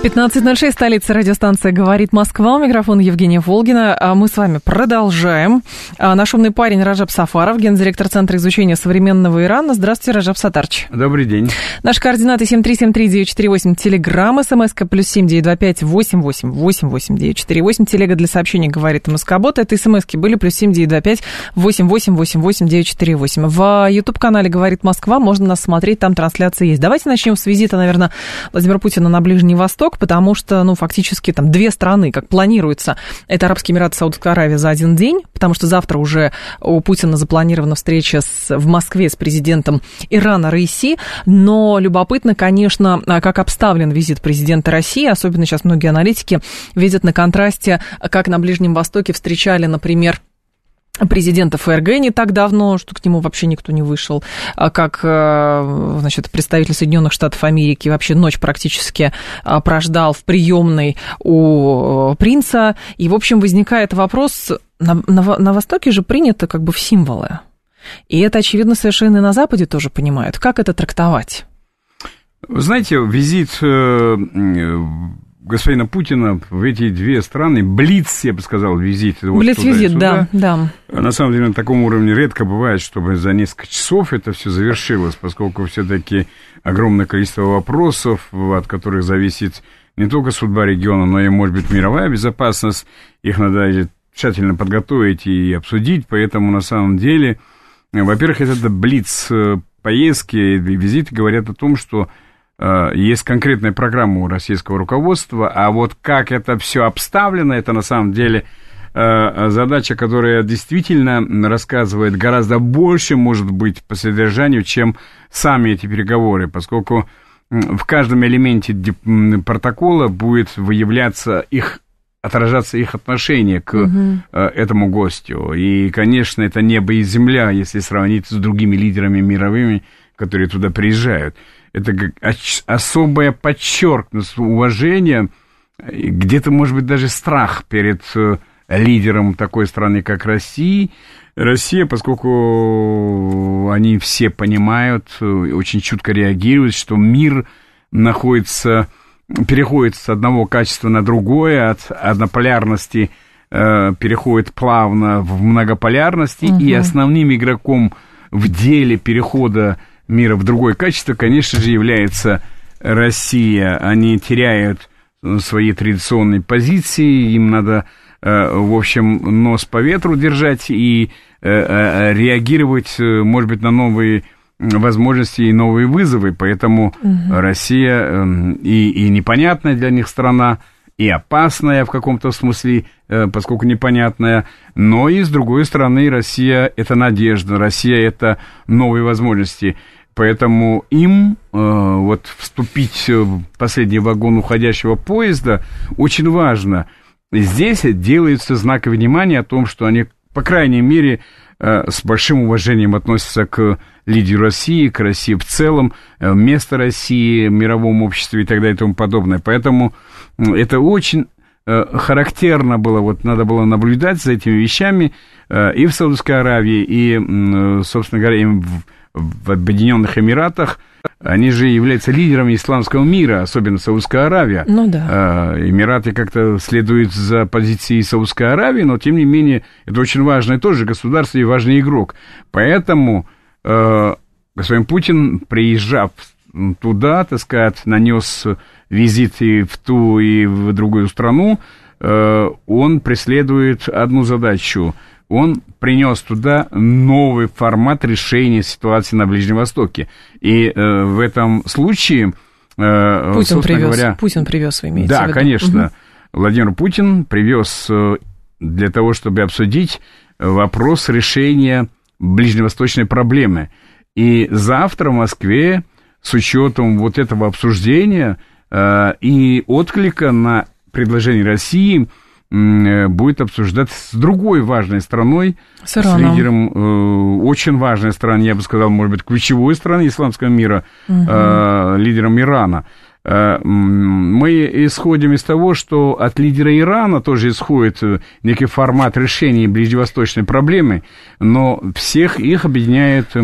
15.06, столица радиостанция «Говорит Москва». У микрофона Евгения Волгина. А Мы с вами продолжаем. А Наш умный парень Ражаб Сафаров, гендиректор Центра изучения современного Ирана. Здравствуйте, Ражаб Сатарч. Добрый день. Наши координаты 7373948, телеграмм, смска плюс 7925 88 88 948, телега для сообщений «Говорит Москобот». Это смски были плюс 7925 88 88 948. В YouTube-канале «Говорит Москва» можно нас смотреть, там трансляция есть. Давайте начнем с визита, наверное, Владимира Путина на Ближний Восток, потому что, ну, фактически там две страны, как планируется, это Арабские Эмираты и Саудовская Аравия за один день, потому что завтра уже у Путина запланирована встреча с, в Москве с президентом Ирана Раиси, но любопытно, конечно, а, как обставлен визит президента России, особенно сейчас многие аналитики видят на контрасте, как на Ближнем Востоке встречали, например, президента ФРГ не так давно, что к нему вообще никто не вышел, а как, э, значит, представитель Соединенных Штатов Америки вообще ночь практически а, прождал в приемной у э, принца. И, в общем, возникает вопрос, на, на, на Востоке же принято как бы в символы. И это, очевидно, совершенно и на Западе тоже понимают. Как это трактовать? Вы знаете, визит э, э, господина Путина в эти две страны, блиц, я бы сказал, визит. вот Блиц-визит, да, да. На самом деле на таком уровне редко бывает, чтобы за несколько часов это все завершилось, поскольку все-таки огромное количество вопросов, от которых зависит не только судьба региона, но и, может быть, мировая безопасность. Их надо тщательно подготовить и обсудить, поэтому на самом деле, во-первых, это блиц э, поездки и визиты говорят о том, что есть конкретная программа у российского руководства, а вот как это все обставлено, это на самом деле э, задача, которая действительно рассказывает гораздо больше, может быть, по содержанию, чем сами эти переговоры, поскольку в каждом элементе протокола будет выявляться их отражаться их отношение к э, этому гостю. И, конечно, это небо и земля, если сравнить с другими лидерами мировыми, которые туда приезжают. Это как особое подчеркнутое уважение, где-то, может быть, даже страх перед э, лидером такой страны, как Россия. Россия, поскольку они все понимают, э, очень чутко реагируют, что мир находится переходит с одного качества на другое, от однополярности э, переходит плавно в многополярности, Мгм. и основным игроком в деле перехода мира в другое качество, конечно же, является Россия. Они теряют э, свои традиционные позиции, им надо, э, в общем, нос по ветру держать и э, реагировать, может быть, на новые возможности и новые вызовы, поэтому Россия эм, и, и непонятная для них страна, и опасная в каком-то смысле, поскольку непонятная, но и с другой стороны Россия это надежда, Россия это новые возможности. Поэтому им э, вот вступить в последний вагон уходящего поезда очень важно. Здесь делается знак внимания о том, что они, по крайней мере, э, с большим уважением относятся к лидеру России, к России в целом, э, место России в мировом обществе и так далее и тому подобное. Поэтому это очень э, характерно было, вот надо было наблюдать за этими вещами э, и в Саудовской Аравии, и, э, собственно говоря, и в, в Объединенных Эмиратах. Они же являются лидерами исламского мира, особенно Саудовская Аравия. Ну да. Э, Эмираты как-то следуют за позицией Саудовской Аравии, но тем не менее это очень важное тоже государство и важный игрок. Поэтому э, господин Путин, приезжав туда, так сказать, нанес визит и в ту, и в другую страну, э, он преследует одну задачу. Он принес туда новый формат решения ситуации на Ближнем Востоке. И э, в этом случае, э, Путин привез, говоря, Путин привез, вы имеете в да, виду? конечно. Мгм. Владимир Путин привез э, для того, чтобы обсудить вопрос решения ближневосточной проблемы. И завтра в Москве с учетом вот этого обсуждения э, и отклика на предложение России э, будет обсуждать с другой важной страной, с, с лидером э, очень важной страны, я бы сказал, может быть, ключевой страны исламского мира, угу. э, лидером Ирана. Э, мы исходим из того, что от лидера Ирана тоже исходит э, некий формат решения ближневосточной проблемы, но всех их объединяет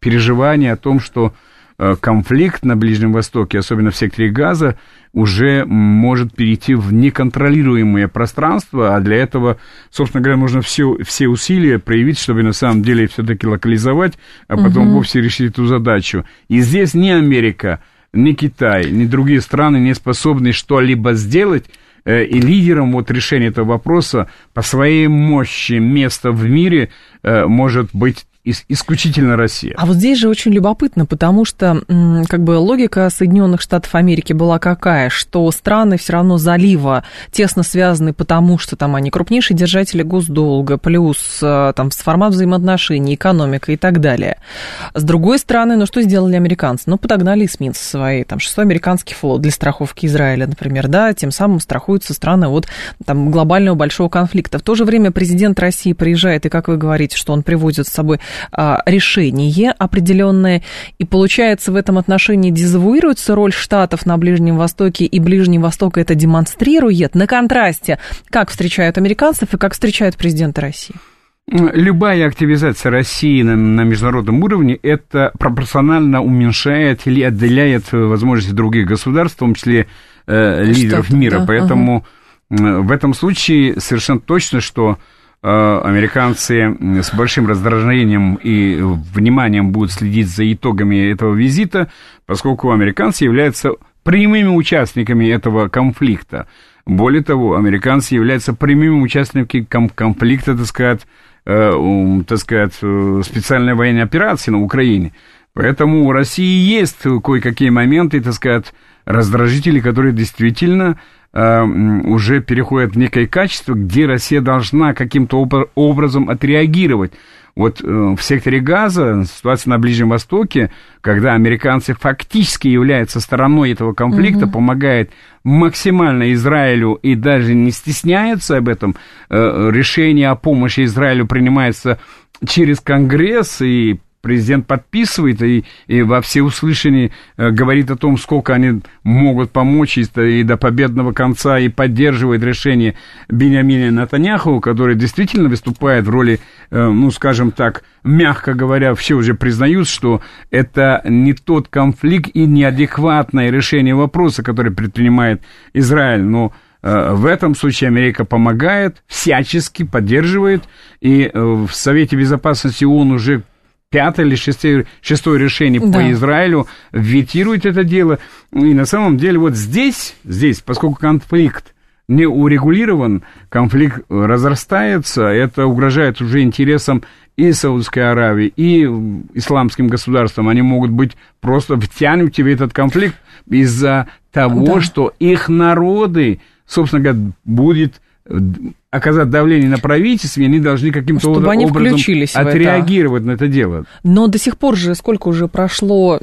переживание о том, что э, конфликт на Ближнем Востоке, особенно в секторе Газа, уже может перейти в неконтролируемое пространство, а для этого, собственно говоря, нужно все, все усилия проявить, чтобы на самом деле все-таки локализовать, а потом угу. вовсе решить эту задачу. И здесь ни Америка, ни Китай, ни другие страны не способны что-либо сделать, э, и лидером вот решения этого вопроса по своей мощи места в мире э, может быть исключительно Россия. А вот здесь же очень любопытно, потому что как бы логика Соединенных Штатов Америки была какая, что страны все равно залива тесно связаны, потому что там они крупнейшие держатели госдолга, плюс э, там с формат взаимоотношений, экономика и так далее. С другой стороны, ну что сделали американцы? Ну подогнали эсминцы свои, там шестой американский флот для страховки Израиля, например, да, тем самым страхуются страны от там глобального большого конфликта. В то же время президент России приезжает, и как вы говорите, что он приводит с собой решение определенное, и получается в этом отношении дезавуируется роль Штатов на Ближнем Востоке, и Ближний Восток это демонстрирует на контрасте, как встречают американцев и как встречают президента России. Любая активизация России на, на международном уровне это пропорционально уменьшает или отделяет возможности других государств, в том числе э, лидеров мира. Да, Поэтому ага. в этом случае совершенно точно, что Э, американцы с большим раздражением и вниманием будут следить за итогами этого визита, поскольку американцы являются прямыми участниками этого конфликта. Более того, американцы являются прямыми участниками конфликта, так сказать, э, так сказать, э, специальной военной операции на Украине. Поэтому у России есть кое-какие моменты, так сказать, раздражители, которые действительно Э, уже переходит в некое качество, где Россия должна каким-то образом отреагировать. Вот э, в секторе Газа, ситуация на Ближнем Востоке, когда американцы фактически являются стороной этого конфликта, угу. помогает максимально Израилю и даже не стесняются об этом, э, решение о помощи Израилю принимается через Конгресс, и президент подписывает и, и во всеуслышании э, говорит о том, сколько они могут помочь и, и до победного конца, и поддерживает решение Бениамина Натаняху, который действительно выступает в роли, э, ну, скажем так, мягко говоря, все уже признают, что это не тот конфликт и неадекватное решение вопроса, который предпринимает Израиль, но э, в этом случае Америка помогает, всячески поддерживает, и в Совете Безопасности ООН уже пятое или шестое, шестое решение да. по Израилю ветирует это дело. И на самом деле вот здесь, здесь, поскольку конфликт не урегулирован, конфликт разрастается, это угрожает уже интересам и Саудовской Аравии, и исламским государствам. Они могут быть просто втянуты в этот конфликт из-за того, да. что их народы, собственно говоря, будет оказать давление на правительство, они должны каким-то Чтобы образом включились отреагировать это. на это дело. Но до сих пор же, сколько уже прошло,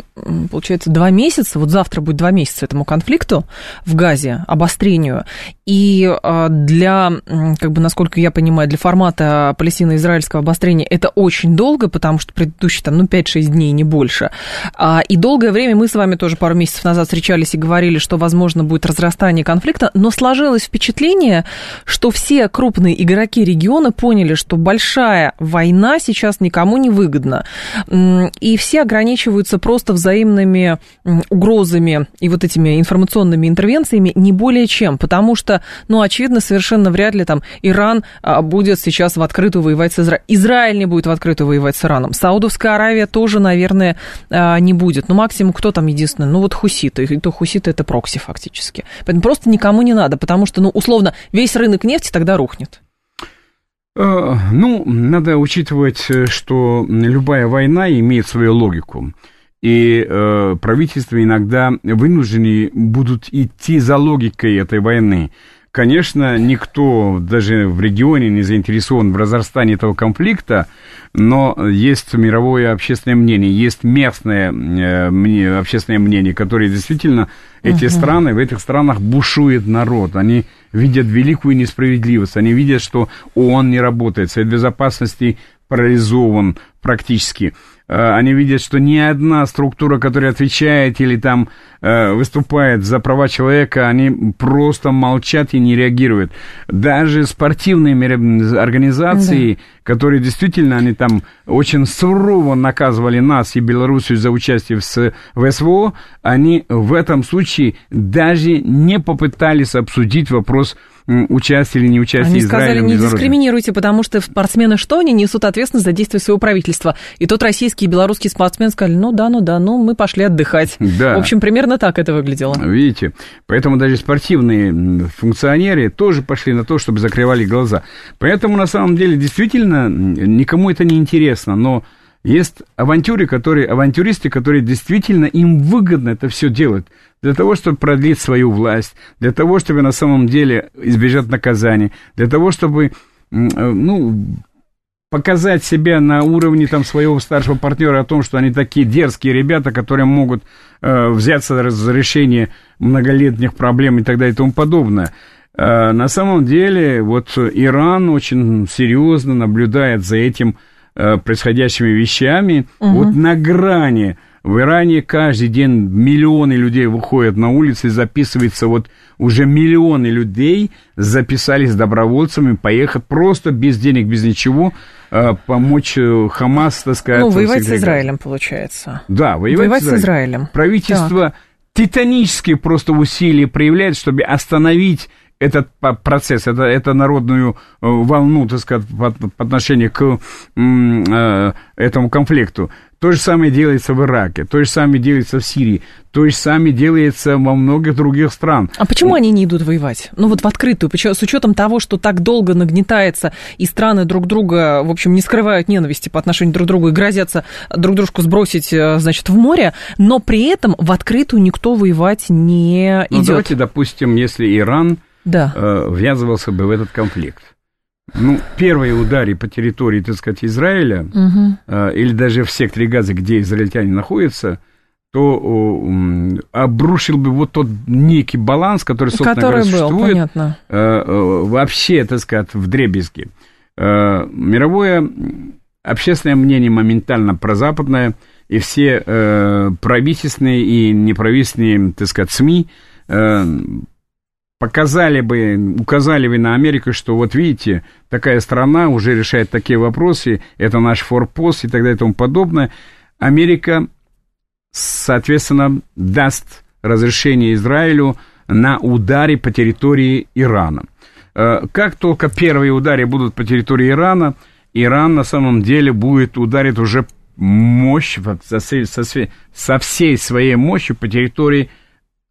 получается, два месяца, вот завтра будет два месяца этому конфликту в Газе, обострению, и а, для, как бы, насколько я понимаю, для формата палестино-израильского обострения это очень долго, потому что предыдущие там, ну, 5-6 дней, не больше. А, и долгое время мы с вами тоже пару месяцев назад встречались и говорили, что, возможно, будет разрастание конфликта, но сложилось впечатление, что все крупные игроки региона поняли, что большая война сейчас никому не выгодна. И все ограничиваются просто взаимными угрозами и вот этими информационными интервенциями не более чем, потому что, ну, очевидно, совершенно вряд ли там Иран а, будет сейчас в открытую воевать с Израилем. Израиль не будет в открытую воевать с Ираном. Саудовская Аравия тоже, наверное, а, не будет. Ну, максимум кто там единственный? Ну, вот хуситы. И то хуситы это прокси фактически. Поэтому просто никому не надо, потому что, ну, условно, весь рынок нефти тогда рухнет рухнет? Э, ну, надо учитывать, э, что любая война имеет свою логику. И э, правительства иногда вынуждены будут идти за логикой этой войны. Конечно, никто даже в регионе не заинтересован в разрастании этого конфликта, но есть мировое общественное мнение, есть местное э, общественное мнение, которое действительно эти угу. страны, в этих странах бушует народ, они видят великую несправедливость, они видят, что ООН не работает, Совет Безопасности парализован практически. Э, они видят, что ни одна структура, которая отвечает или там э, выступает за права человека, они просто молчат и не реагируют. Даже спортивные организации, да. которые действительно, они там очень сурово наказывали нас и Белоруссию за участие в, в СВО, они в этом случае даже не попытались обсудить вопрос участие или не участие Они сказали, не дискриминируйте, потому что спортсмены что, они несут ответственность за действия своего правительства. И тот российский и белорусский спортсмен сказали, ну да, ну да, ну мы пошли отдыхать. Да. В общем, примерно так это выглядело. Видите, поэтому даже спортивные функционеры тоже пошли на то, чтобы закрывали глаза. Поэтому, на самом деле, действительно, никому это не интересно, но есть авантюры, которые, авантюристы, которые действительно им выгодно это все делать для того, чтобы продлить свою власть, для того, чтобы на самом деле избежать наказания, для того, чтобы, э, ну, показать себя на уровне там своего старшего партнера о том, что они такие дерзкие ребята, которые могут э, взяться за решение многолетних проблем и так далее и тому подобное. Э, на самом деле, вот Иран очень серьезно наблюдает за этим э, происходящими вещами, угу. вот на грани в Иране каждый день миллионы людей выходят на улицы, записывается вот уже миллионы людей записались добровольцами, поехать просто без денег, без ничего, э, помочь э, Хамас, так сказать. Ну, воевать с Израилем, получается. Да, воевать, воевать с, Израилем. с Израилем. Правительство так. титанические просто усилия проявляет, чтобы остановить этот процесс, это, это народную э, волну, так сказать, по, по отношению к э, этому конфликту. То же самое делается в Ираке, то же самое делается в Сирии, то же самое делается во многих других стран. А почему они не идут воевать? Ну вот в открытую, с учетом того, что так долго нагнетается, и страны друг друга, в общем, не скрывают ненависти по отношению друг к другу и грозятся друг дружку сбросить, э, значит, в море, но при этом в открытую никто воевать не ну, идет. давайте, допустим, если Иран да. э, ввязывался бы в этот конфликт. Ну, первые удары по территории, так сказать, Израиля, угу. э, или даже в секторе Газа, где израильтяне находятся, то э, обрушил бы вот тот некий баланс, который, собственно который говоря, существует был, понятно. Э, э, вообще, так сказать, в дребезге. Э, мировое общественное мнение моментально прозападное, и все э, правительственные и неправительственные, так сказать, СМИ э, показали бы, указали бы на Америку, что вот видите, такая страна уже решает такие вопросы, это наш форпост и так далее и тому подобное. Америка, соответственно, даст разрешение Израилю на удары по территории Ирана. Э, как только первые удары будут по территории Ирана, Иран на самом деле будет ударить уже мощь, со всей своей мощью по территории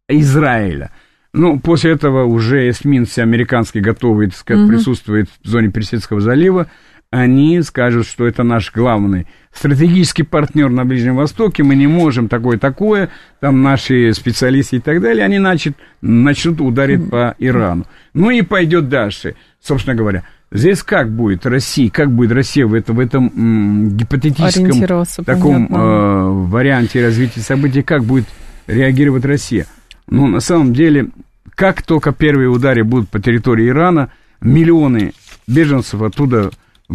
Израиля. Ну, после этого уже эсминцы американские готовы, так сказать, угу. присутствуют в зоне Персидского залива. Они скажут, что это наш главный стратегический партнер на Ближнем Востоке, мы не можем такое-такое, там наши специалисты и так далее, они начнут, начнут ударить по Ирану. Ну и пойдет дальше, собственно говоря. Здесь как будет Россия, как будет Россия в, это, в этом м, гипотетическом таком э, варианте развития событий, как будет реагировать Россия? Ну, на самом деле, как только первые удары будут по территории Ирана, миллионы беженцев оттуда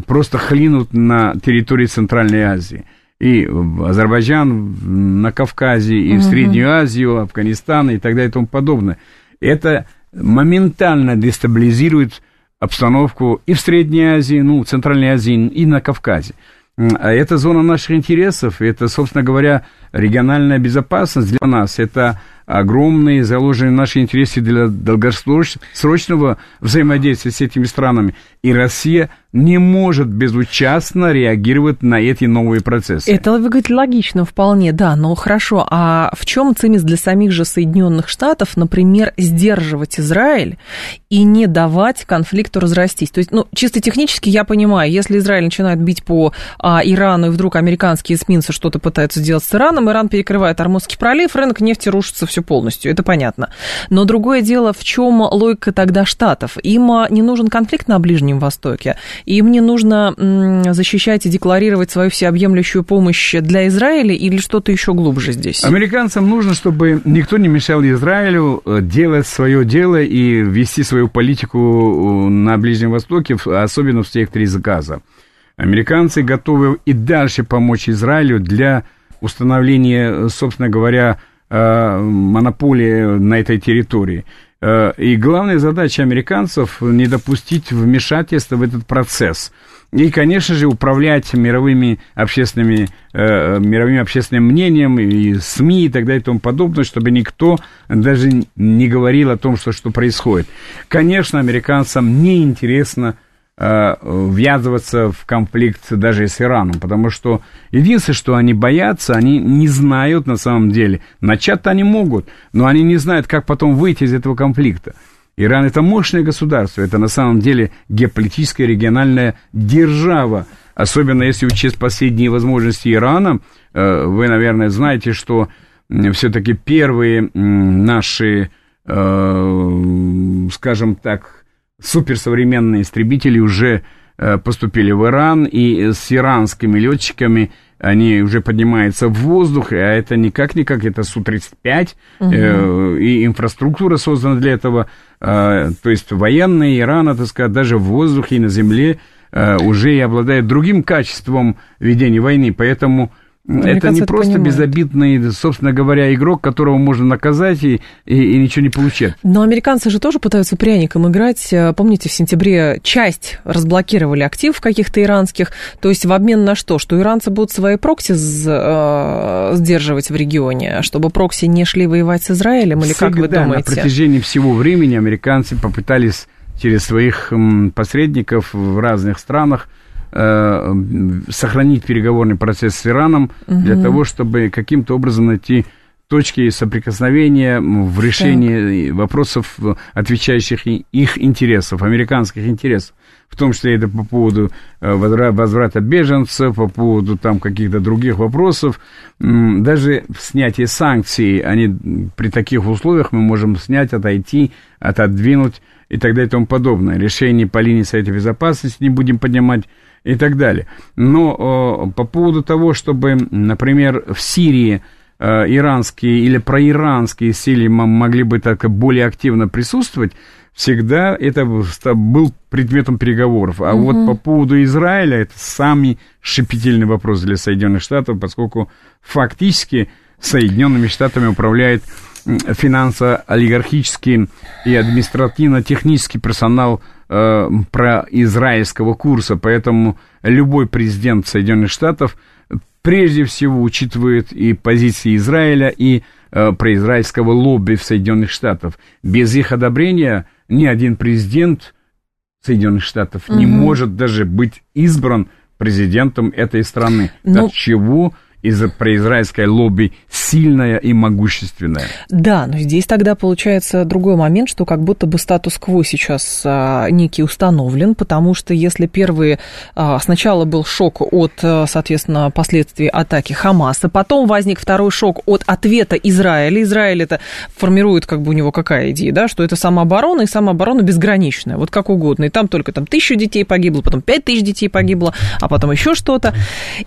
просто хлинут на территории Центральной Азии. И в Азербайджан, на Кавказе, и в Среднюю Азию, Афганистан и так далее и тому подобное. Это моментально дестабилизирует обстановку и в Средней Азии, ну, в Центральной Азии, и на Кавказе. А это зона наших интересов, это, собственно говоря, региональная безопасность для нас, это огромные заложенные наши интересы для долгосрочного взаимодействия с этими странами. И Россия не может безучастно реагировать на эти новые процессы. Это, вы говорите, логично вполне, да, но хорошо. А в чем цимис для самих же Соединенных Штатов, например, сдерживать Израиль и не давать конфликту разрастись? То есть, ну, чисто технически я понимаю, если Израиль начинает бить по а, Ирану, и вдруг американские эсминцы что-то пытаются сделать с Ираном, Иран перекрывает Армузский пролив, рынок нефти рушится, все все полностью, это понятно. Но другое дело, в чем логика тогда Штатов? Им не нужен конфликт на Ближнем Востоке, им не нужно защищать и декларировать свою всеобъемлющую помощь для Израиля или что-то еще глубже здесь? Американцам нужно, чтобы никто не мешал Израилю э, делать свое дело и вести свою политику э, на Ближнем Востоке, особенно в секторе Газа. Американцы готовы и дальше помочь Израилю для установления, собственно говоря, э, монополии на этой территории. Э, и главная задача американцев не допустить вмешательства в этот процесс. И, конечно же, управлять мировыми общественными, э, мировым общественным мнением и СМИ и так далее и тому подобное, чтобы никто даже не говорил о том, что, что происходит. Конечно, американцам не интересно Э, ввязываться в конфликт даже с Ираном, потому что единственное, что они боятся, они не знают на самом деле. Начать-то они могут, но они не знают, как потом выйти из этого конфликта. Иран это мощное государство, это на самом деле геополитическая региональная держава, особенно если учесть последние возможности Ирана. Э, вы, наверное, знаете, что все-таки первые наши, э, скажем так, суперсовременные истребители уже э, поступили в Иран, и с иранскими летчиками они уже поднимаются в воздух, а это никак-никак, это Су-35, угу. э, и инфраструктура создана для этого, э, то есть военные Ирана, так сказать, даже в воздухе и на земле э, уже и обладает другим качеством ведения войны, поэтому это не просто понимают. безобидный, собственно говоря, игрок, которого можно наказать и, и, и ничего не получать. Но американцы же тоже пытаются пряником играть. Помните, в сентябре часть разблокировали актив каких-то иранских. То есть в обмен на что? Что иранцы будут свои прокси э, сдерживать в регионе, чтобы прокси не шли воевать с Израилем? Или Всегда, как вы думаете? на протяжении всего времени американцы попытались через своих посредников в разных странах Э, сохранить переговорный процесс с Ираном угу. для того, чтобы каким-то образом найти точки соприкосновения в решении так. вопросов, отвечающих их интересов, американских интересов. В том числе это по поводу э, возврата беженцев, по поводу там каких-то других вопросов. Даже снятие санкций, они при таких условиях мы можем снять, отойти, отодвинуть и так далее и тому подобное. Решение по линии Совета Безопасности не будем поднимать и так далее. Но по поводу того, чтобы, например, в Сирии э, иранские или проиранские силы могли бы так более активно присутствовать, всегда это был предметом переговоров. А угу. вот по поводу Израиля это самый шипительный вопрос для Соединенных Штатов, поскольку фактически Соединенными Штатами управляет финансово-олигархический и административно-технический персонал э, про израильского курса, поэтому любой президент Соединенных Штатов прежде всего учитывает и позиции Израиля, и э, произраильского лобби в Соединенных Штатах. Без их одобрения ни один президент Соединенных Штатов угу. не может даже быть избран президентом этой страны. Ну, От чего из произраильское лобби сильное и могущественное. Да, но здесь тогда получается другой момент, что как будто бы статус-кво сейчас а, некий установлен, потому что если первые а, сначала был шок от, а, соответственно, последствий атаки Хамаса, потом возник второй шок от ответа Израиля. Израиль это формирует как бы у него какая идея, да, что это самооборона и самооборона безграничная, вот как угодно. И там только там тысячу детей погибло, потом пять тысяч детей погибло, а потом еще что-то.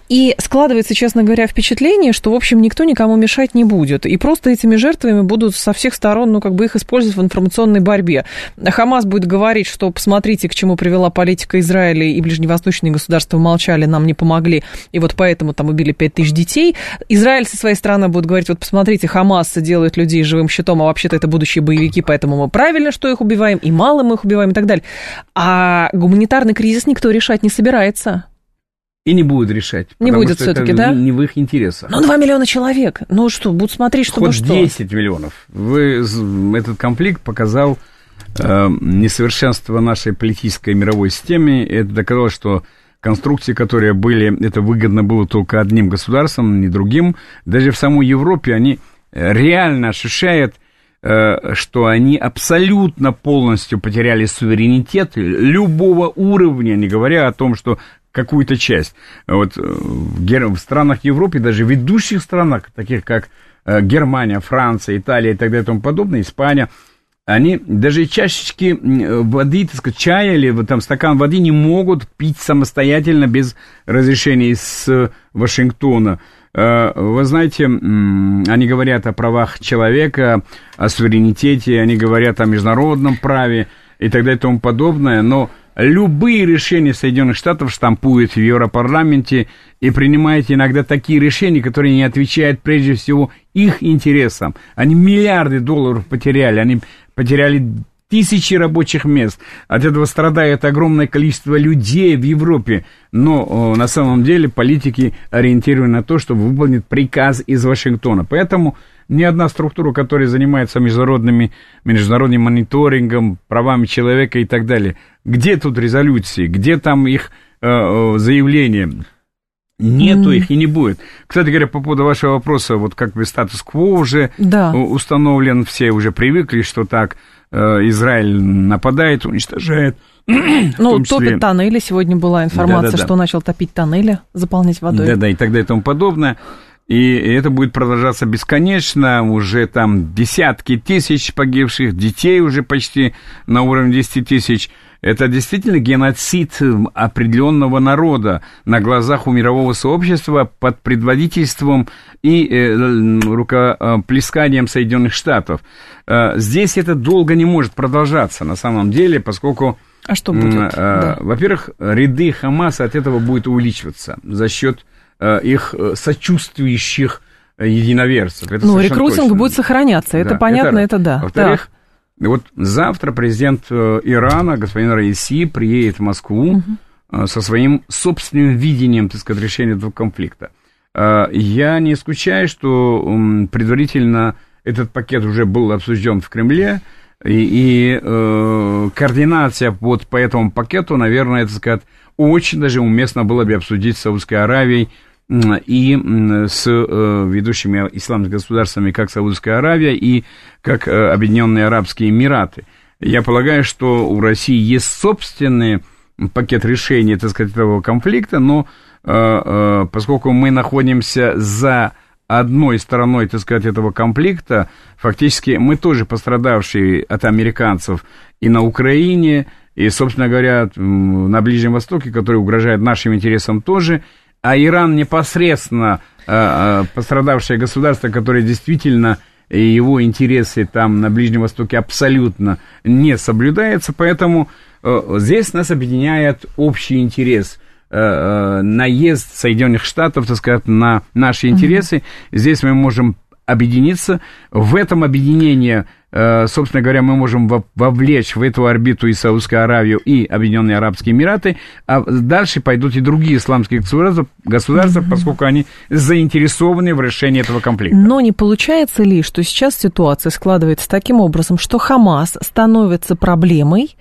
И складывается, честно говоря, впечатление, что, в общем, никто никому мешать не будет. И просто этими жертвами будут со всех сторон, ну, как бы их использовать в информационной борьбе. Хамас будет говорить, что посмотрите, к чему привела политика Израиля и ближневосточные государства молчали, нам не помогли, и вот поэтому там убили 5 тысяч детей. Израиль со своей стороны будет говорить, вот посмотрите, Хамас делает людей живым щитом, а вообще-то это будущие боевики, поэтому мы правильно, что их убиваем, и мало мы их убиваем и так далее. А гуманитарный кризис никто решать не собирается. И не будет решать. Не будет все-таки, да? Не в их интересах. Ну, 2 миллиона человек. Ну что, будут смотреть, чтобы Хоть что? 10 миллионов. Вы, этот конфликт показал э, несовершенство нашей политической мировой системы. Это доказало, что конструкции, которые были, это выгодно было только одним государствам, не другим. Даже в самой Европе они реально ощущают Э, что они абсолютно полностью потеряли суверенитет любого уровня, не говоря о том, что какую-то часть. Вот э, в, странах Европы, даже ведущих странах, таких как э, Германия, Франция, Италия и так далее и тому подобное, Испания, они даже чашечки воды, так сказать, чая или вот там стакан воды не могут пить самостоятельно без разрешения из Вашингтона. Э, вы знаете, они говорят о правах человека, о суверенитете, они говорят о международном праве и так далее и тому подобное, но любые решения Соединенных Штатов штампуют в Европарламенте и принимают иногда такие решения, которые не отвечают прежде всего их интересам. Они миллиарды долларов потеряли, они потеряли тысячи рабочих мест. От этого страдает огромное количество людей в Европе. Но на самом деле политики ориентированы на то, чтобы выполнить приказ из Вашингтона. Поэтому ни одна структура, которая занимается международными, международным мониторингом, правами человека и так далее, где тут резолюции, где там их э, э заявления? Нету mm. их и не будет. Кстати говоря, по поводу вашего вопроса, вот как бы статус-кво уже да. установлен, все уже привыкли, что так Э, Израиль нападает, уничтожает. Ну, топит тоннели. Сегодня была информация, да, да, да. что начал топить тоннели, заполнять водой. Да-да, и так далее и тому подобное. И это будет продолжаться бесконечно, уже там десятки тысяч погибших, детей уже почти на уровне 10 тысяч. Это действительно геноцид определенного народа на глазах у мирового сообщества под предводительством и э, рукоплесканием Соединенных Штатов. Э, здесь это долго не может продолжаться на самом деле, поскольку... А что будет? Э, да. Во-первых, ряды Хамаса от этого будет увеличиваться за счет их сочувствующих единоверцев. Это ну, рекрутинг точно. будет сохраняться, это да, понятно, это, это да. Во-вторых, да. Вот завтра президент Ирана, господин Раиси, приедет в Москву угу. со своим собственным видением, так сказать, решения этого конфликта. Я не исключаю, что предварительно этот пакет уже был обсужден в Кремле, и, и э, координация вот по этому пакету, наверное, это сказать, очень даже уместно было бы обсудить с Саудовской Аравией и с э, ведущими исламскими государствами, как Саудовская Аравия и как э, Объединенные Арабские Эмираты. Я полагаю, что у России есть собственный пакет решения, так сказать, этого конфликта, но э, поскольку мы находимся за одной стороной, так сказать, этого конфликта, фактически мы тоже пострадавшие от американцев и на Украине, и, собственно говоря, на Ближнем Востоке, который угрожает нашим интересам тоже, а Иран непосредственно э, пострадавшее государство, которое действительно его интересы там на Ближнем Востоке абсолютно не соблюдаются, поэтому э, здесь нас объединяет общий интерес – Э, э, наезд Соединенных Штатов, так сказать, на наши интересы. Mm-hmm. Здесь мы можем объединиться. В этом объединении Э, собственно говоря, мы можем вовлечь в эту орбиту и Саудовскую Аравию, и Объединенные Арабские Эмираты, а дальше пойдут и другие исламские государства, государства mm-hmm. поскольку они заинтересованы в решении этого конфликта. Но не получается ли, что сейчас ситуация складывается таким образом, что Хамас становится проблемой,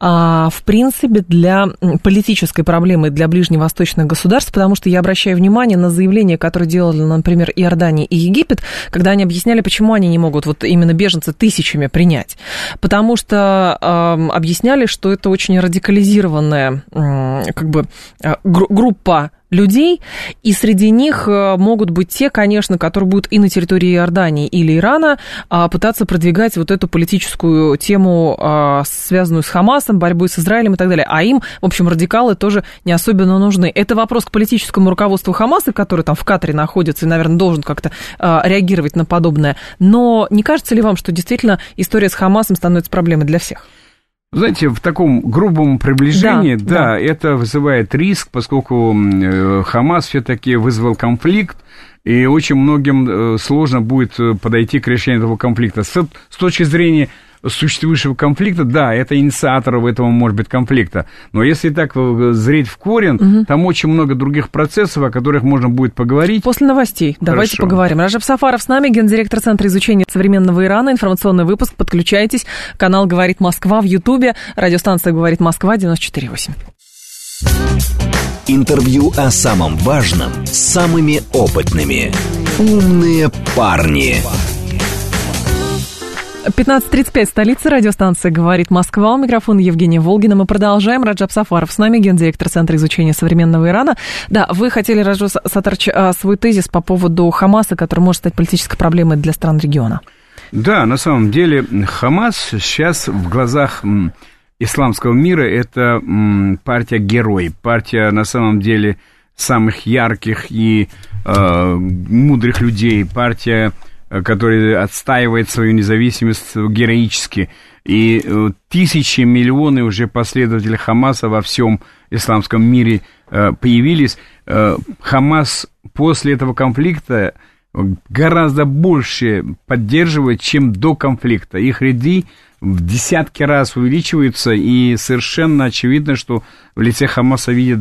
а, в принципе, для политической проблемой для ближневосточных государств, потому что я обращаю внимание на заявления, которые делали, например, Иордания и Египет, когда они объясняли, почему они не могут, вот именно беженцы тысяч тысячами принять, потому что э, объясняли, что это очень радикализированная э, как бы э, группа людей, и среди них э, могут быть те, конечно, которые будут и на территории Иордании или Ирана а, пытаться продвигать вот эту политическую тему, а, связанную с Хамасом, борьбой с Израилем и так далее. А им, в общем, радикалы тоже не особенно нужны. Это вопрос к политическому руководству Хамаса, который там в Катаре находится и, наверное, должен как-то а, реагировать на подобное. Но не кажется ли вам, что действительно история с Хамасом становится проблемой для всех? Знаете, в таком грубом приближении, да, да, да. это вызывает риск, поскольку э, Хамас все-таки вызвал конфликт, и очень многим э, сложно будет э, подойти к решению этого конфликта. С, с точки зрения существующего конфликта, да, это инициаторов этого, может быть, конфликта. Но если так э, зреть в корень, угу. там очень много других процессов, о которых можно будет поговорить. После новостей. Хорошо. Давайте поговорим. Ражаб Сафаров с нами, гендиректор Центра изучения современного Ирана. Информационный выпуск. Подключайтесь. Канал «Говорит Москва» в Ютубе. Радиостанция «Говорит Москва» 94.8. Интервью о самом важном с самыми опытными. «Умные парни». 15.35, столица радиостанции «Говорит Москва». У микрофона Евгения Волгина. Мы продолжаем. Раджаб Сафаров с нами, гендиректор Центра изучения современного Ирана. Да, вы хотели, Раджаб Сатарч, а, свой тезис по поводу Хамаса, который может стать политической проблемой для стран региона. Да, на самом деле Хамас сейчас в глазах исламского мира это партия-герой, партия на самом деле самых ярких и э, мудрых людей, партия который отстаивает свою независимость героически. И э, тысячи, миллионы уже последователей Хамаса во всем исламском мире э, появились. Хамас после этого конфликта гораздо больше поддерживает, чем до конфликта. Их ряды в десятки раз увеличиваются, и совершенно очевидно, что в лице Хамаса видят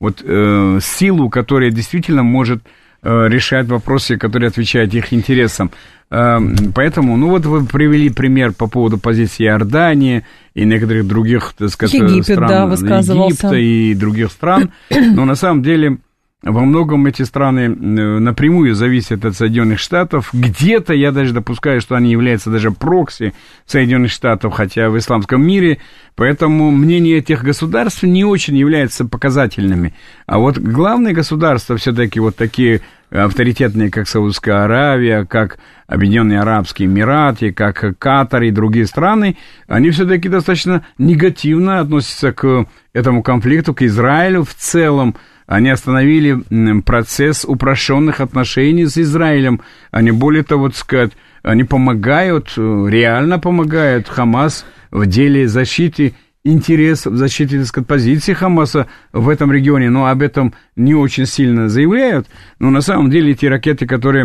вот, э, силу, которая действительно может Э, решать вопросы, которые отвечают их интересам. Э, поэтому, ну вот вы привели пример по поводу позиции Иордании и некоторых других, так сказать, Египет, стран, да. Египта и других стран, но на самом деле во многом эти страны напрямую зависят от Соединенных Штатов. Где-то я даже допускаю, что они являются даже прокси Соединенных Штатов, хотя в исламском мире. Поэтому мнение этих государств не очень является показательными. А вот главные государства все-таки вот такие авторитетные, как Саудовская Аравия, как Объединенные Арабские Эмираты, как Катар и другие страны, они все-таки достаточно негативно относятся к этому конфликту, к Израилю в целом. Они остановили процесс упрощенных отношений с Израилем. Они, более того, так сказать, они помогают, э, реально помогают Хамас в деле защиты интересов, защиты, так сказать, позиции Хамаса в этом регионе, но об этом не очень сильно заявляют. Но на самом деле эти ракеты, которые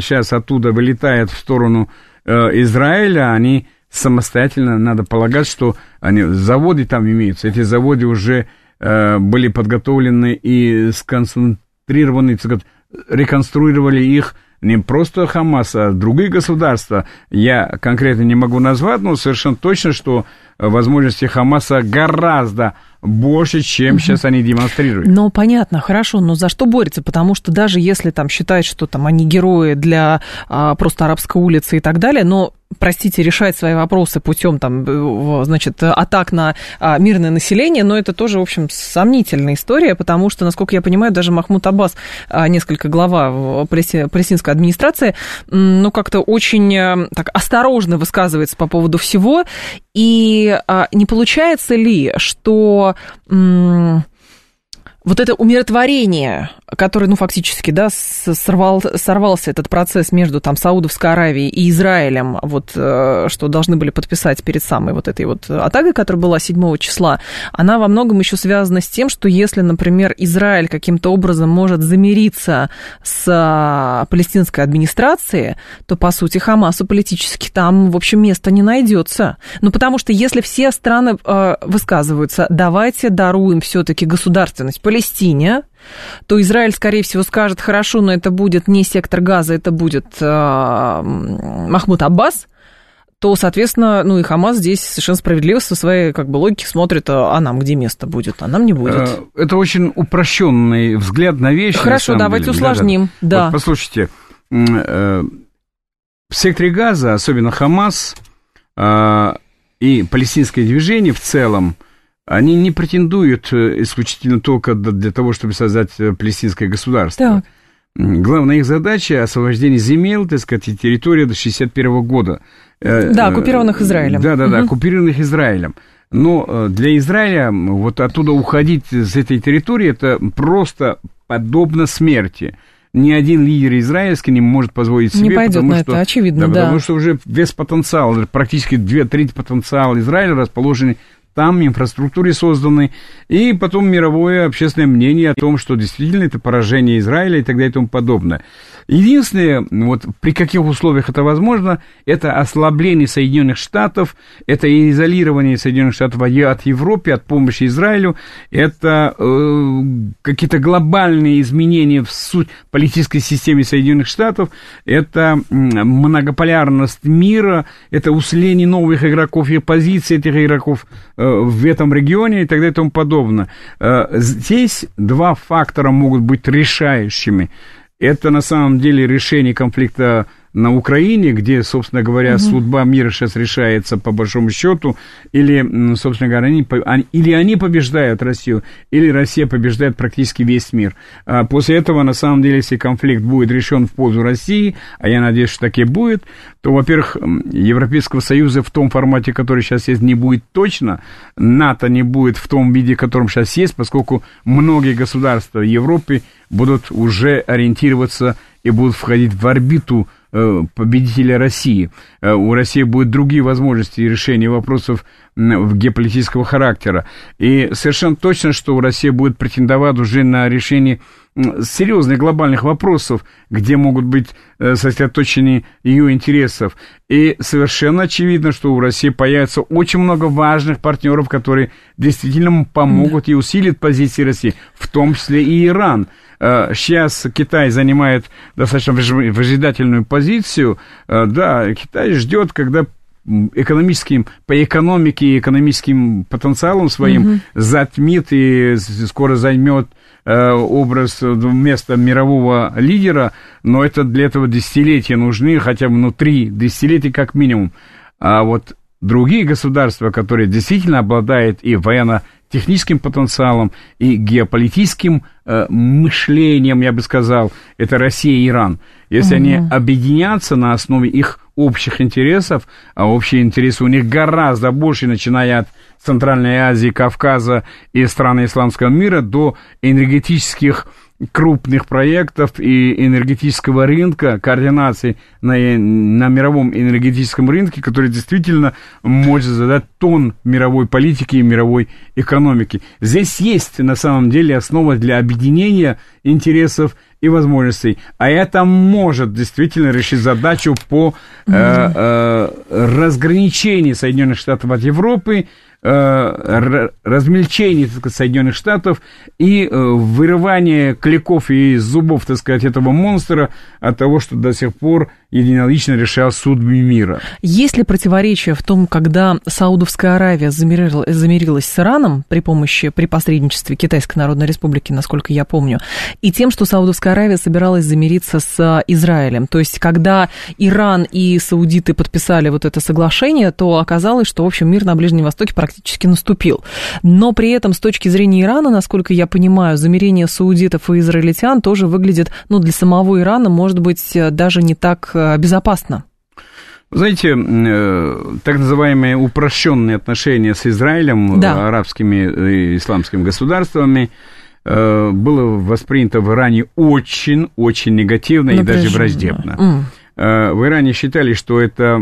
сейчас оттуда вылетают в сторону э, Израиля, они самостоятельно, надо полагать, что они, заводы там имеются. Эти заводы уже Э, были подготовлены и сконцентрированы, сказать, реконструировали их не просто Хамас, а другие государства. Я конкретно не могу назвать, но совершенно точно, что возможности Хамаса гораздо больше, чем сейчас они демонстрируют. Ну, понятно, хорошо, но за что борется? Потому что даже если там считать, что там они герои для а, просто арабской улицы и так далее, но простите, решать свои вопросы путем там, э, значит, атак на а, мирное население, но это тоже, в общем, сомнительная история, потому что, насколько я понимаю, даже Махмуд Аббас, а, несколько глава палестинской администрации, ну, как-то очень э, так осторожно высказывается по поводу всего, и а, не получается ли, что вот это умиротворение, которое, ну, фактически, да, сорвал, сорвался этот процесс между там Саудовской Аравией и Израилем, вот, э, что должны были подписать перед самой вот этой вот атакой, которая была 7 числа, она во многом еще связана с тем, что если, например, Израиль каким-то образом может замириться с а, палестинской администрацией, то, по сути, Хамасу политически там, в общем, места не найдется. Ну, потому что если все страны э, высказываются, давайте даруем все-таки государственность Палестине, то Израиль, скорее всего, скажет, хорошо, но это будет не сектор газа, это будет э, Махмуд Аббас, то, соответственно, ну и Хамас здесь совершенно справедливо со своей как бы логики смотрит, а нам где место будет, а нам не будет. Э, это очень упрощенный взгляд на вещи. Хорошо, на давайте деле. усложним. Да, да. Вот послушайте, э, в секторе газа, особенно Хамас э, и палестинское движение в целом, они не претендуют э, исключительно только для того, чтобы создать э, палестинское государство. Так. Главная их задача – освобождение земель, так сказать, и территории до 1961 года. Э, да, оккупированных Израилем. Да, да, да, угу. оккупированных Израилем. Но для Израиля вот оттуда уходить с этой территории – это просто подобно смерти ни один лидер израильский не может позволить себе. Не пойдет на что, это, очевидно, да, да. Потому что уже весь потенциал, практически две трети потенциала Израиля расположены там инфраструктуре созданы, и потом мировое общественное мнение о том, что действительно это поражение Израиля и так далее и тому подобное. Единственное, вот при каких условиях это возможно, это ослабление Соединенных Штатов, это изолирование Соединенных Штатов от Европы, от помощи Израилю, это э, какие-то глобальные изменения в суть политической системе Соединенных Штатов, это многополярность мира, это усиление новых игроков и позиции этих игроков э, в этом регионе и так далее и тому подобное. Э, здесь два фактора могут быть решающими. Это на самом деле решение конфликта на Украине, где, собственно говоря, угу. судьба мира сейчас решается по большому счету, или, собственно говоря, они, или они побеждают Россию, или Россия побеждает практически весь мир. А после этого, на самом деле, если конфликт будет решен в пользу России, а я надеюсь, что так и будет, то, во-первых, Европейского Союза в том формате, который сейчас есть, не будет точно, НАТО не будет в том виде, в котором сейчас есть, поскольку многие государства Европы будут уже ориентироваться и будут входить в орбиту победителя России. Э, у России будут другие возможности решения вопросов геополитического характера. И совершенно точно, что у России будет претендовать уже на решение серьезных глобальных вопросов, где могут быть э, сосредоточены ее интересов. И совершенно очевидно, что у России появится очень много важных партнеров, которые действительно помогут и усилят позиции России, в том числе и Иран. Сейчас э, Китай занимает достаточно выжидательную позицию. Э, да, Китай ждет, когда экономическим, по экономике и экономическим потенциалом своим угу. затмит и скоро займет Э, образ места мирового лидера, но это для этого десятилетия нужны, хотя бы ну, три десятилетия как минимум. А вот другие государства, которые действительно обладают и военно-техническим потенциалом, и геополитическим э, мышлением, я бы сказал, это Россия и Иран. Если угу. они объединятся на основе их общих интересов, а общие интересы у них гораздо больше, начиная от Центральной Азии, Кавказа и стран исламского мира, до энергетических крупных проектов и энергетического рынка, координации на, на мировом энергетическом рынке, который действительно может задать тон мировой политики и мировой экономики. Здесь есть на самом деле основа для объединения интересов и возможностей. А это может действительно решить задачу по э, э, разграничению Соединенных Штатов от Европы, э, размельчение так сказать, Соединенных Штатов и э, вырывание кликов из зубов, так сказать, этого монстра от того, что до сих пор единолично решал судьбы мира. Есть ли противоречие в том, когда Саудовская Аравия замирила, замирилась с Ираном при помощи, при посредничестве Китайской Народной Республики, насколько я помню, и тем, что Саудовская Аравия собиралась замириться с Израилем? То есть, когда Иран и саудиты подписали вот это соглашение, то оказалось, что, в общем, мир на Ближнем Востоке практически наступил. Но при этом, с точки зрения Ирана, насколько я понимаю, замирение саудитов и израильтян тоже выглядит, ну, для самого Ирана, может быть, даже не так Э, безопасно? Знаете, э, так называемые упрощенные отношения с Израилем, да. арабскими и исламскими государствами, э, было воспринято в Иране очень-очень негативно Напряженно. и даже враждебно. Mm. В Иране считали, что это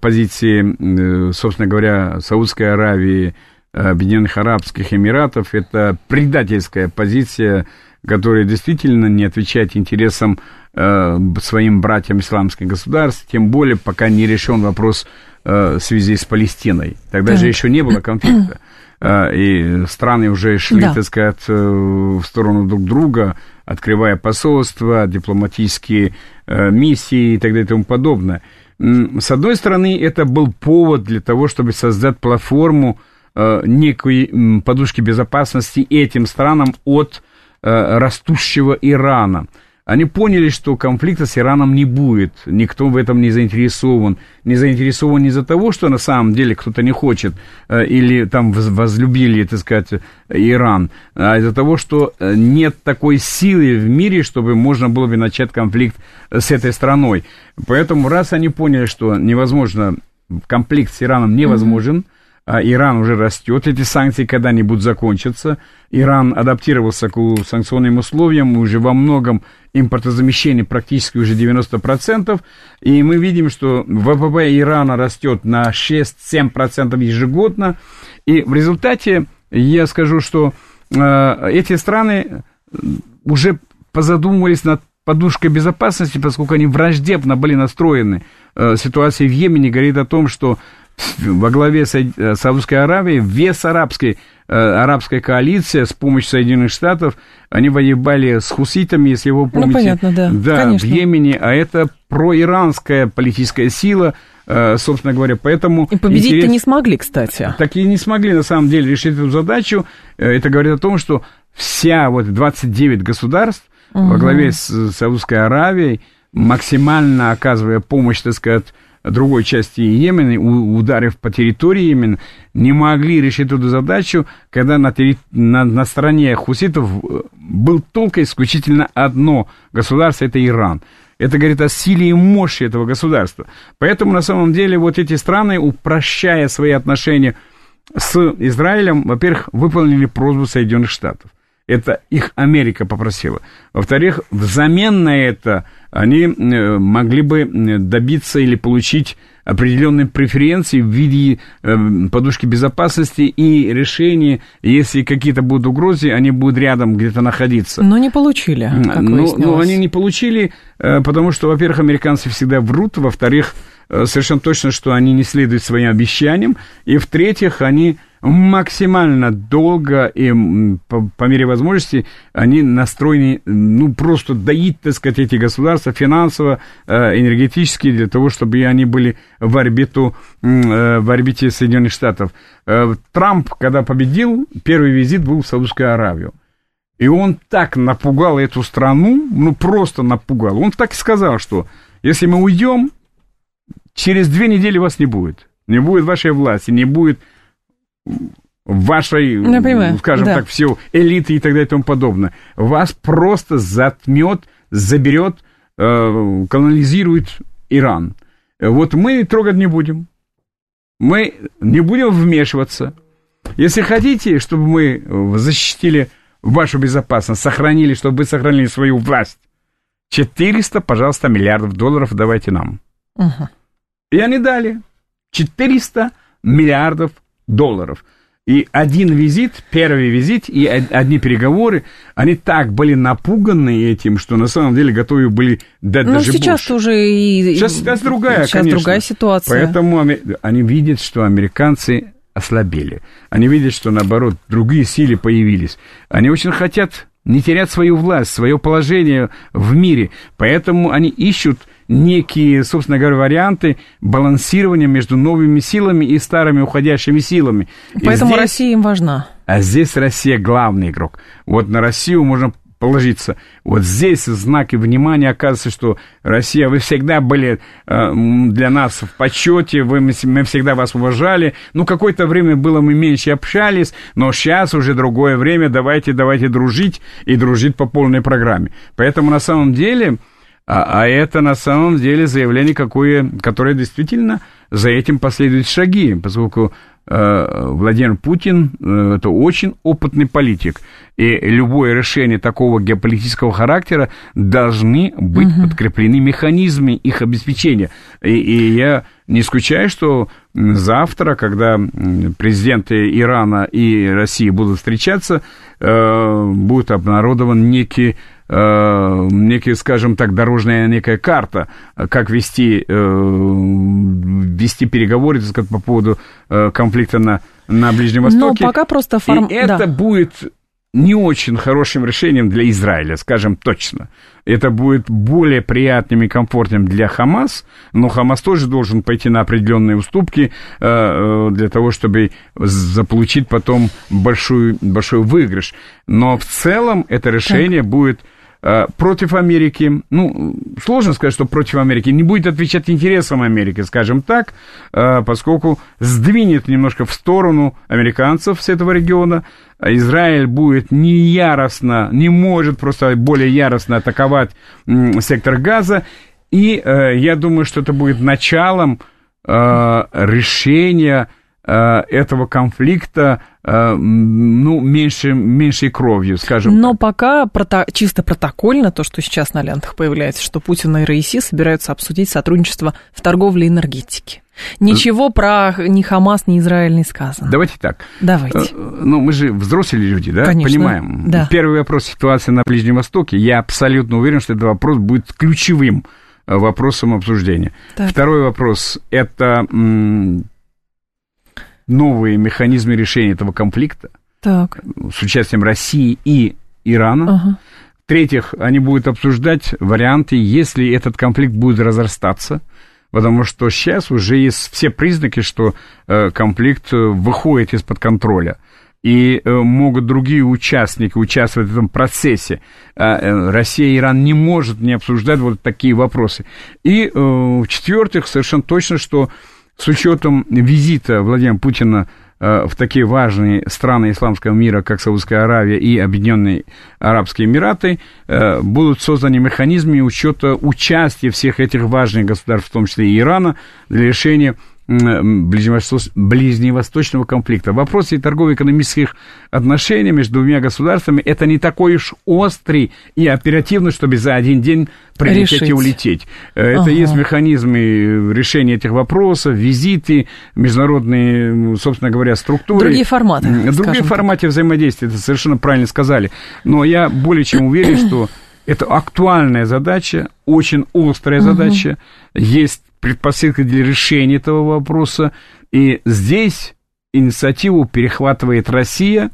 позиции, собственно говоря, Саудской Аравии, Объединенных Арабских Эмиратов, это предательская позиция, которая действительно не отвечает интересам Э, своим братьям исламских государств, тем более пока не решен вопрос э, в связи с Палестиной. Тогда так. же еще не было конфликта. Э, и страны уже шли, да. так сказать, в сторону друг друга, открывая посольства, дипломатические миссии и так далее и тому подобное. С одной стороны, это был повод для того, чтобы создать платформу некой подушки безопасности этим странам от растущего Ирана – они поняли, что конфликта с Ираном не будет, никто в этом не заинтересован. Не заинтересован не из-за того, что на самом деле кто-то не хочет э, или там возлюбили, так сказать, Иран, а из-за того, что э, нет такой силы в мире, чтобы можно было бы начать конфликт с этой страной. Поэтому раз они поняли, что невозможно, конфликт с Ираном невозможен, mm-hmm а Иран уже растет, эти санкции когда-нибудь закончатся. Иран адаптировался к санкционным условиям, уже во многом импортозамещение практически уже 90%, и мы видим, что ВВП Ирана растет на 6-7% ежегодно, и в результате я скажу, что э, эти страны уже позадумывались над подушкой безопасности, поскольку они враждебно были настроены. Э, ситуация в Йемене говорит о том, что во главе э, Саудовской Аравии, вес арабской, э, арабской коалиции с помощью Соединенных Штатов, они воевали с хуситами, если вы ну, помните. Ну, понятно, да. Да, Конечно. в Йемене, а это проиранская политическая сила, э, собственно говоря, поэтому... И победить-то интерес... не смогли, кстати. Так и не смогли, на самом деле, решить эту задачу. Это говорит о том, что вся вот 29 государств угу. во главе с Саудовской Аравией, максимально оказывая помощь, так сказать, другой части Йемена, ударив по территории Йемена, не могли решить эту задачу, когда на, терри... на, на стороне хуситов э, был только исключительно одно государство, это Иран. Это говорит о силе и мощи этого государства. Поэтому, на самом деле, вот эти страны, упрощая свои отношения с Израилем, во-первых, выполнили просьбу Соединенных Штатов. Это их Америка попросила. Во-вторых, взамен на это они э, могли бы добиться или получить определенные преференции в виде э, подушки безопасности и решения, если какие-то будут угрозы, они будут рядом где-то находиться. Но не получили, как но, но они не получили, э, потому что, во-первых, американцы всегда врут, во-вторых, совершенно точно, что они не следуют своим обещаниям, и в-третьих, они максимально долго и по, по мере возможности они настроены, ну, просто доить, так сказать, эти государства финансово, э, энергетически, для того, чтобы они были в, орбиту, э, в орбите Соединенных Штатов. Э, Трамп, когда победил, первый визит был в Саудовскую Аравию. И он так напугал эту страну, ну, просто напугал. Он так и сказал, что если мы уйдем, через две недели вас не будет. Не будет вашей власти, не будет вашей, ну, скажем да. так, все элиты и так далее и тому подобное. Вас просто затмет, заберет, э, колонизирует Иран. Вот мы трогать не будем. Мы не будем вмешиваться. Если хотите, чтобы мы защитили вашу безопасность, сохранили, чтобы вы сохранили свою власть, 400, пожалуйста, миллиардов долларов давайте нам. Угу. И они дали 400 миллиардов долларов. И один визит, первый визит и одни переговоры, они так были напуганы этим, что на самом деле готовы были дать ну, даже сейчас больше. уже и... Сейчас, сейчас другая, Сейчас конечно. другая ситуация. Поэтому они видят, что американцы ослабели. Они видят, что, наоборот, другие силы появились. Они очень хотят не терять свою власть, свое положение в мире. Поэтому они ищут некие, собственно говоря, варианты балансирования между новыми силами и старыми уходящими силами. Поэтому здесь, Россия им важна. А здесь Россия главный игрок. Вот на Россию можно положиться. Вот здесь знаки внимания оказывается, что Россия, вы всегда были э, для нас в почете, вы, мы, всегда вас уважали. Ну, какое-то время было, мы меньше общались, но сейчас уже другое время, давайте, давайте дружить и дружить по полной программе. Поэтому на самом деле а, а это на самом деле заявление, какое, которое действительно за этим последуют шаги, поскольку э, Владимир Путин э, это очень опытный политик, и любое решение такого геополитического характера должны быть угу. подкреплены механизмами их обеспечения. И, и я не исключаю, что завтра, когда президенты Ирана и России будут встречаться, э, будет обнародован некий э, некий, скажем так, дорожная некая карта, как вести, э, вести переговоры, сказать, по поводу э, конфликта на, на Ближнем Востоке. Но пока просто форм... И это да. будет не очень хорошим решением для Израиля, скажем точно. Это будет более приятным и комфортным для Хамас, но Хамас тоже должен пойти на определенные уступки э, э для того, чтобы заполучить потом большой, большой выигрыш. Но в целом это решение так. будет против Америки, ну, сложно сказать, что против Америки, не будет отвечать интересам Америки, скажем так, э, поскольку сдвинет немножко в сторону американцев с этого региона, Израиль будет не яростно, не может просто более яростно атаковать сектор газа, и э, я думаю, что это будет началом решения Э, этого конфликта э, ну, меньше, меньшей кровью, скажем Но так. пока прото- чисто протокольно то, что сейчас на лентах появляется, что Путин и Раиси собираются обсудить сотрудничество в торговле и энергетике. Ничего про ни Хамас, ни Израиль не сказано. Давайте так. Давайте. Э, ну, мы же взрослые люди, да? Конечно. Понимаем. Да. Первый вопрос ситуации на Ближнем Востоке. Я абсолютно уверен, что этот вопрос будет ключевым вопросом обсуждения. Так. Второй вопрос – это новые механизмы решения этого конфликта так. с участием России и Ирана. Ага. В-третьих, они будут обсуждать варианты, если этот конфликт будет разрастаться, потому что сейчас уже есть все признаки, что э, конфликт выходит из-под контроля. и э, могут другие участники участвовать в этом процессе. А, э, Россия и Иран не может не обсуждать вот такие вопросы. И, э, в-четвертых, совершенно точно, что с учетом визита Владимира Путина в такие важные страны исламского мира, как Саудовская Аравия и Объединенные Арабские Эмираты, будут созданы механизмы учета участия всех этих важных государств, в том числе и Ирана, для решения ближневосточного конфликта. В вопросе торгово-экономических отношений между двумя государствами это не такой уж острый и оперативный, чтобы за один день прилететь Решить. и улететь. Э, это ага. есть механизмы решения этих вопросов, визиты, международные, собственно говоря, структуры. Другие форматы. Другие форматы так. взаимодействия, это совершенно правильно сказали. Но я более чем уверен, что это актуальная задача, очень острая задача. Есть предпосылка для решения этого вопроса. И здесь инициативу перехватывает Россия,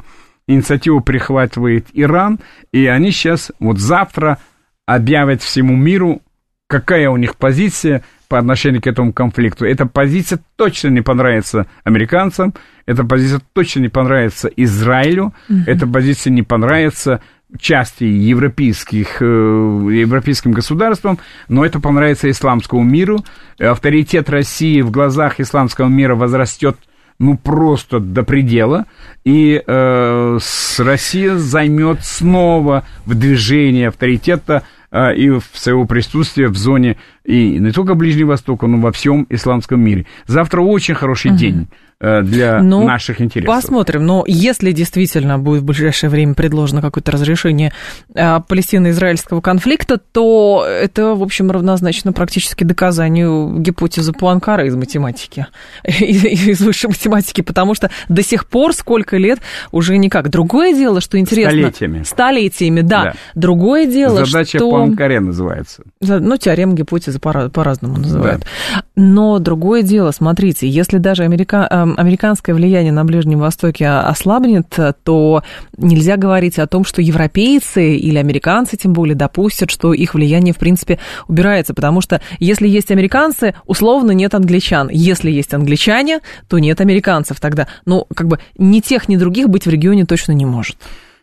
инициативу перехватывает Иран, и они сейчас, вот завтра, объявят всему миру, какая у них позиция по отношению к этому конфликту. Эта позиция точно не понравится американцам, эта позиция точно не понравится Израилю, угу. эта позиция не понравится части европейских, э, европейским государствам, но это понравится исламскому миру. Авторитет России в глазах исламского мира возрастет ну, просто до предела, и э, с Россия займет снова в движении авторитета э, и в своего присутствия в зоне и не только Ближнего Востока, но во всем исламском мире. Завтра очень хороший угу. день для ну, наших интересов. Посмотрим. Но если действительно будет в ближайшее время предложено какое-то разрешение э, палестино-израильского конфликта, то это, в общем, равнозначно практически доказанию гипотезы Пуанкара из математики, из, из высшей математики, потому что до сих пор сколько лет уже никак. Другое дело, что интересно... Столетиями. Столетиями, да. да. Другое дело, Задача что... Пуанкаре называется. Ну, теорема гипотезы по-разному называют. Да. Но другое дело, смотрите, если даже Америка эм, американское влияние на Ближнем Востоке ослабнет, то нельзя говорить о том, что европейцы или американцы тем более допустят, что их влияние, в принципе, убирается. Потому что если есть американцы, условно нет англичан. Если есть англичане, то нет американцев тогда. Ну, как бы ни тех, ни других быть в регионе точно не может.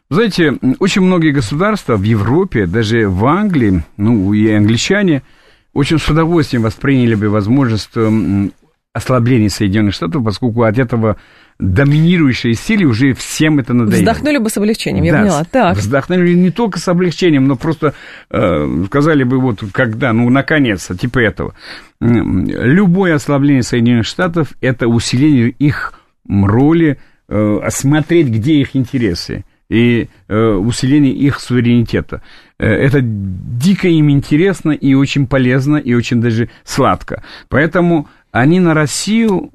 Знаете, очень многие государства в Европе, даже в Англии, ну и англичане, очень с удовольствием восприняли бы возможность ослабление Соединенных Штатов, поскольку от этого доминирующей силе уже всем это надоело. Вздохнули бы с облегчением, я да, поняла. Так. Вздохнули не только с облегчением, но просто э, сказали бы вот когда, ну, наконец-то, типа этого. Любое ослабление Соединенных Штатов – это усиление их роли, э, осмотреть, где их интересы и э, усиление их суверенитета. Э, это дико им интересно и очень полезно, и очень даже сладко. Поэтому они на Россию,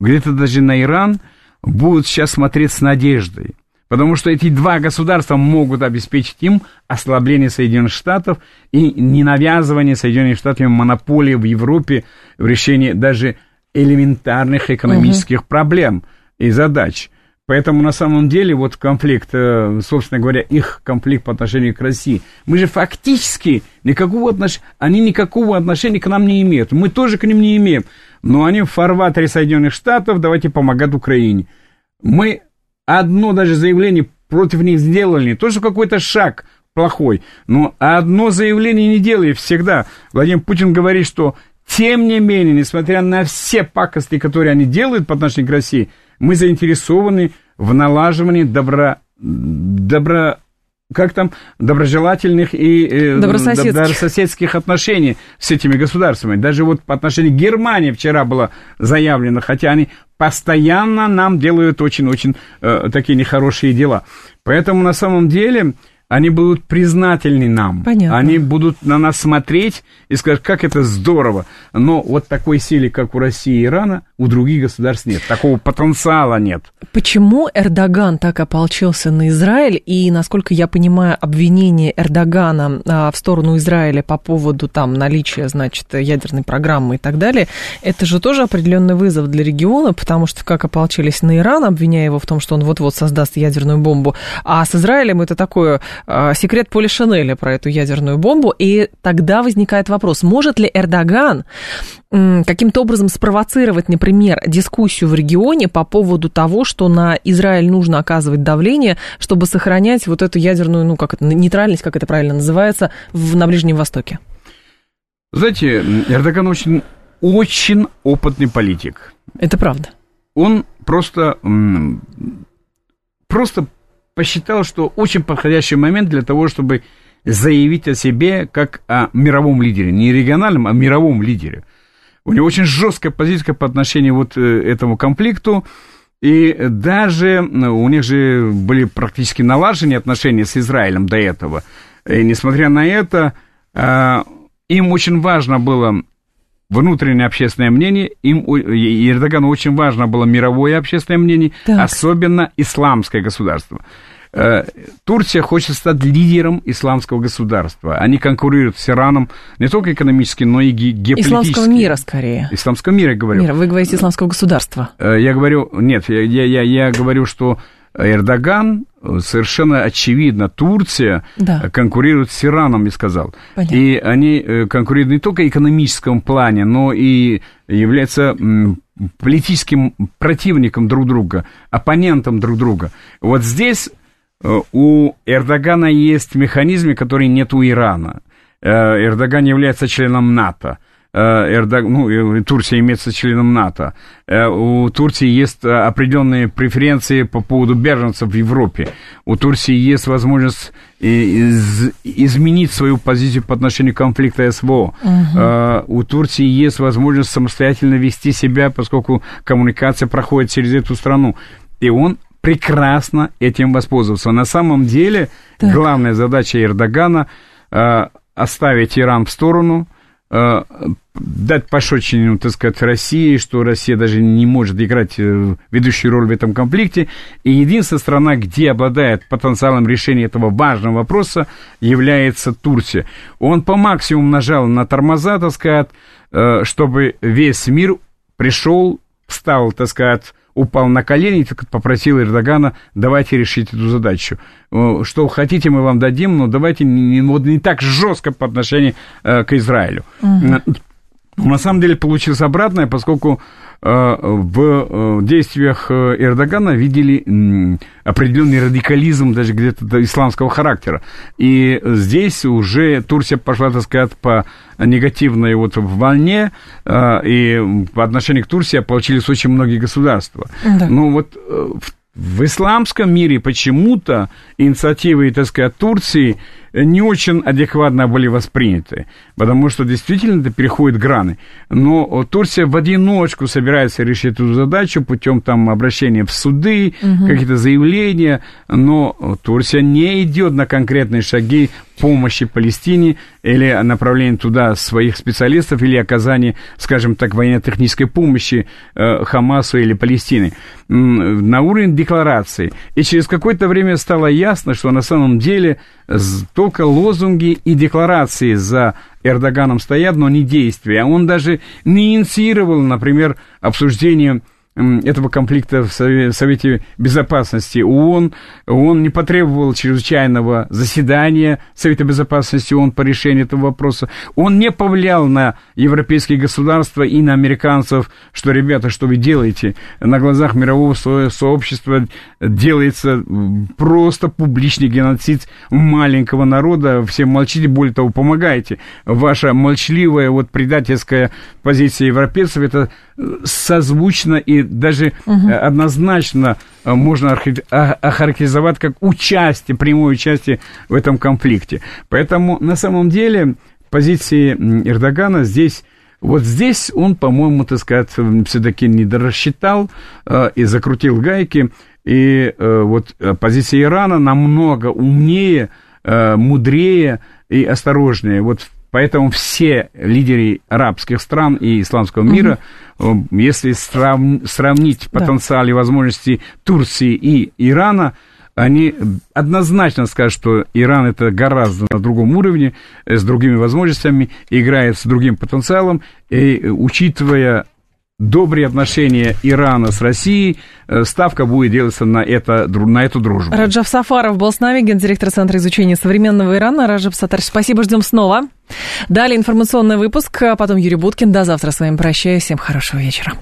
где-то даже на Иран, будут сейчас смотреть с надеждой. Потому что эти два государства могут обеспечить им ослабление Соединенных Штатов и ненавязывание Соединенных Штатов монополии в Европе в решении даже элементарных экономических угу. проблем и задач. Поэтому на самом деле вот конфликт, э, собственно говоря, их конфликт по отношению к России, мы же фактически никакого отношения, они никакого отношения к нам не имеют. Мы тоже к ним не имеем. Но они в фарватере Соединенных Штатов, давайте помогать Украине. Мы одно даже заявление против них сделали, не то, что какой-то шаг плохой, но одно заявление не делали всегда. Владимир Путин говорит, что тем не менее, несмотря на все пакости, которые они делают по отношению к России, мы заинтересованы в налаживании добро, добро, как там, доброжелательных и э, добрососедских. добрососедских отношений с этими государствами. Даже вот по отношению к Германии вчера было заявлено, хотя они постоянно нам делают очень-очень э, такие нехорошие дела. Поэтому на самом деле они будут признательны нам. Понятно. Они будут на нас смотреть и сказать, как это здорово. Но вот такой силы, как у России и Ирана, у других государств нет. Такого потенциала нет. Почему Эрдоган так ополчился на Израиль? И, насколько я понимаю, обвинение Эрдогана а, в сторону Израиля по поводу там наличия, значит, ядерной программы и так далее, это же тоже определенный вызов для региона, потому что как ополчились на Иран, обвиняя его в том, что он вот-вот создаст ядерную бомбу, а с Израилем это такое секрет Поля Шанеля про эту ядерную бомбу. И тогда возникает вопрос, может ли Эрдоган каким-то образом спровоцировать, например, дискуссию в регионе по поводу того, что на Израиль нужно оказывать давление, чтобы сохранять вот эту ядерную, ну, как это, нейтральность, как это правильно называется, в, на Ближнем Востоке? Знаете, Эрдоган очень, очень опытный политик. Это правда. Он просто, просто посчитал, что очень подходящий момент для того, чтобы заявить о себе как о мировом лидере. Не региональном, а мировом лидере. У него очень жесткая позиция по отношению вот э, этому конфликту. И даже у них же были практически налажены отношения с Израилем до этого. И несмотря на это, а, им очень важно было внутреннее общественное мнение, им, и Эрдогану очень важно было мировое общественное мнение, так. особенно исламское государство. Э, Турция хочет стать лидером исламского государства. Они конкурируют с Ираном не только экономически, но и геополитически. Исламского мира, скорее. Исламского мира, я говорю. Мира. Вы говорите исламского государства. Э, я говорю, нет, я, я, я говорю, что Эрдоган, совершенно очевидно, Турция да. конкурирует с Ираном, я сказал. Понятно. И они э, конкурируют не только в экономическом плане, но и являются политическим противником друг друга, оппонентом друг друга. Вот здесь Э, у Эрдогана есть механизмы, которые нет у Ирана. Э, Эрдоган является членом НАТО. Э, Эрдог... ну, Турция имеется членом НАТО. У Турции есть определенные преференции по поводу беженцев в Европе. У Турции есть возможность из... изменить свою позицию по отношению к конфликту СВО. Угу. У Турции есть возможность самостоятельно вести себя, поскольку коммуникация проходит через эту страну. И он прекрасно этим воспользоваться. На самом деле, так. главная задача Эрдогана э, оставить Иран в сторону, э, дать пощечину, так сказать, России, что Россия даже не может играть э, ведущую роль в этом конфликте. И единственная страна, где обладает потенциалом решения этого важного вопроса, является Турция. Он по максимуму нажал на тормоза, так сказать, э, чтобы весь мир пришел, встал, так сказать, упал на колени и попросил Эрдогана, давайте решить эту задачу. Что хотите, мы вам дадим, но давайте не, вот не так жестко по отношению э, к Израилю. Угу. На самом деле получилось обратное, поскольку э, в э, действиях Эрдогана видели определенный радикализм даже где-то исламского характера. И здесь уже Турция пошла, так сказать, по негативной вот волне, э, и по отношению к Турции получились очень многие государства. Да. Ну вот в в исламском мире почему-то инициативы, так сказать, Турции не очень адекватно были восприняты, потому что действительно это переходит граны. Но Турция в одиночку собирается решить эту задачу путем там обращения в суды, угу. какие-то заявления, но Турция не идет на конкретные шаги помощи Палестине или направления туда своих специалистов или оказания, скажем так, военно-технической помощи э, Хамасу или Палестине на уровень декларации. И через какое-то время стало ясно, что на самом деле только лозунги и декларации за Эрдоганом стоят, но не действия. Он даже не инициировал, например, обсуждение этого конфликта в Совете Безопасности ООН. Он не потребовал чрезвычайного заседания Совета Безопасности ООН по решению этого вопроса. Он не повлиял на европейские государства и на американцев, что, ребята, что вы делаете? На глазах мирового сообщества делается просто публичный геноцид маленького народа. Все молчите, более того, помогаете. Ваша молчаливая вот предательская позиция европейцев, это созвучно и даже угу. однозначно э, можно охарактеризовать как участие, прямое участие в этом конфликте. Поэтому на самом деле позиции Эрдогана здесь вот здесь он, по-моему, так сказать, все-таки не дорассчитал э, и закрутил гайки. И э, вот позиция Ирана намного умнее, э, мудрее и осторожнее. Вот Поэтому все лидеры арабских стран и исламского мира, угу. если срав... сравнить потенциал и возможности Турции и Ирана, они однозначно скажут, что Иран это гораздо на другом уровне, э, с другими возможностями, играет с другим потенциалом, и учитывая добрые отношения Ирана с Россией, э, ставка будет делаться на, это, на эту дружбу. Раджав Сафаров был с нами, гендиректор Центра изучения современного Ирана. Раджав Сатарович, спасибо, ждем снова. Далее информационный выпуск, а потом Юрий Буткин. До завтра с вами прощаюсь. Всем хорошего вечера.